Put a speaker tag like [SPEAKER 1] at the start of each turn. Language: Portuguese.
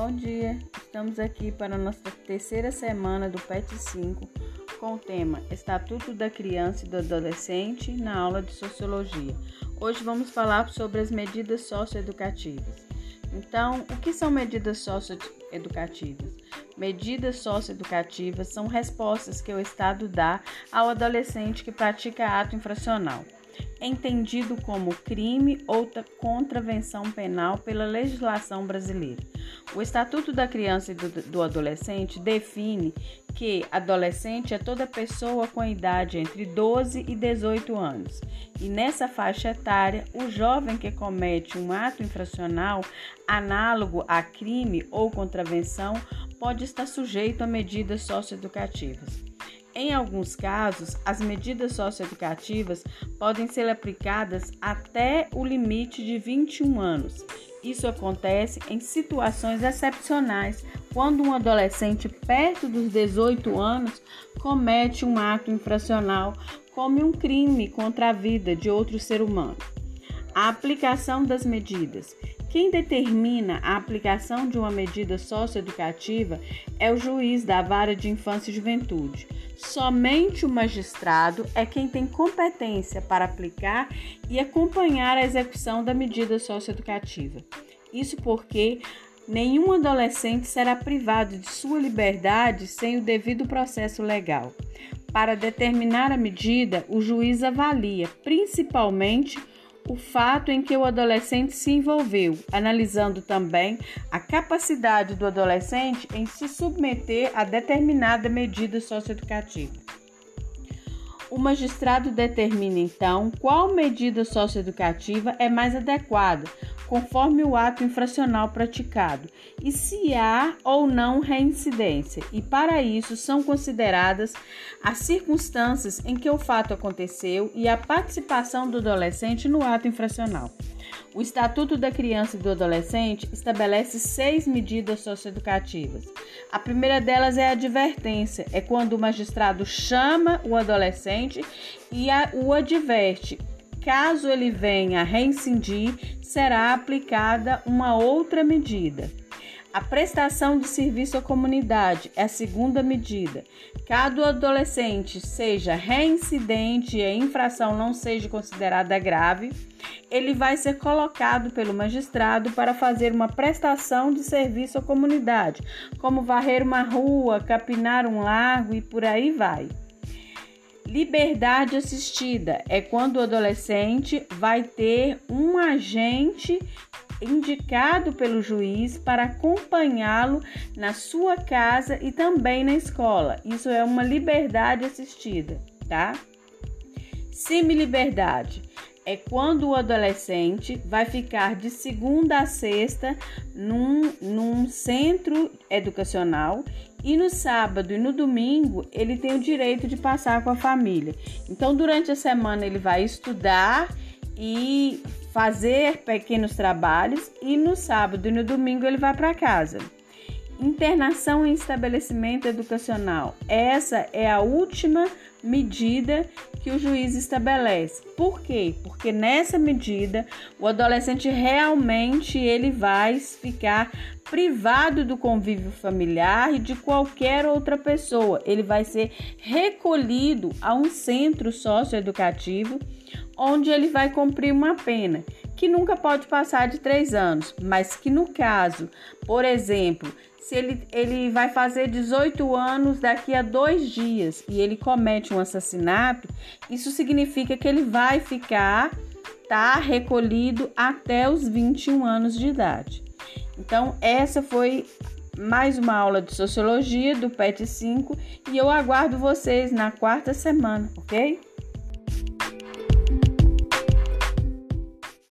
[SPEAKER 1] Bom dia, estamos aqui para a nossa terceira semana do PET 5 com o tema Estatuto da Criança e do Adolescente na aula de Sociologia. Hoje vamos falar sobre as medidas socioeducativas. Então, o que são medidas socioeducativas? Medidas socioeducativas são respostas que o Estado dá ao adolescente que pratica ato infracional entendido como crime ou contravenção penal pela legislação brasileira. O Estatuto da Criança e do, do, Adolescente define que adolescente é toda pessoa com idade entre 12 e 18 anos. E nessa faixa etária, o jovem que comete um ato infracional análogo a crime ou contravenção pode estar sujeito a medidas socioeducativas. Em alguns casos, as medidas socioeducativas podem ser aplicadas até o limite de 21 anos. Isso acontece em situações excepcionais, quando um adolescente perto dos 18 anos comete um ato infracional, como um crime contra a vida de outro ser humano. A aplicação das medidas. Quem determina a aplicação de uma medida socioeducativa é o juiz da vara de infância e juventude. Somente o magistrado é quem tem competência para aplicar e acompanhar a execução da medida socioeducativa. Isso porque nenhum adolescente será privado de sua liberdade sem o devido processo legal. Para determinar a medida, o juiz avalia principalmente o fato em que o adolescente se envolveu, analisando também a capacidade do adolescente em se submeter a determinada medida socioeducativa. O magistrado determina então qual medida socioeducativa é mais adequada, conforme o ato infracional praticado, e se há ou não reincidência, e para isso são consideradas as circunstâncias em que o fato aconteceu e a participação do adolescente no ato infracional. O Estatuto da Criança e do Adolescente estabelece seis medidas socioeducativas. A primeira delas é a advertência, é quando o magistrado chama o adolescente e a, o adverte. Caso ele venha a reincindir, será aplicada uma outra medida. A prestação de serviço à comunidade é a segunda medida. Caso o adolescente seja reincidente e a infração não seja considerada grave, ele vai ser colocado pelo magistrado para fazer uma prestação de serviço à comunidade, como varrer uma rua, capinar um lago e por aí vai. Liberdade assistida é quando o adolescente vai ter um agente indicado pelo juiz para acompanhá-lo na sua casa e também na escola. Isso é uma liberdade assistida, tá? Semi-liberdade é quando o adolescente vai ficar de segunda a sexta num, num centro educacional e no sábado e no domingo ele tem o direito de passar com a família. Então, durante a semana, ele vai estudar e fazer pequenos trabalhos e no sábado e no domingo ele vai para casa. Internação em estabelecimento educacional. Essa é a última medida que o juiz estabelece. Por quê? Porque nessa medida o adolescente realmente ele vai ficar privado do convívio familiar e de qualquer outra pessoa. Ele vai ser recolhido a um centro socioeducativo onde ele vai cumprir uma pena que nunca pode passar de três anos, mas que no caso, por exemplo, se ele, ele vai fazer 18 anos daqui a dois dias e ele comete um assassinato, isso significa que ele vai ficar tá recolhido até os 21 anos de idade. Então, essa foi mais uma aula de sociologia do PET 5 e eu aguardo vocês na quarta semana, ok?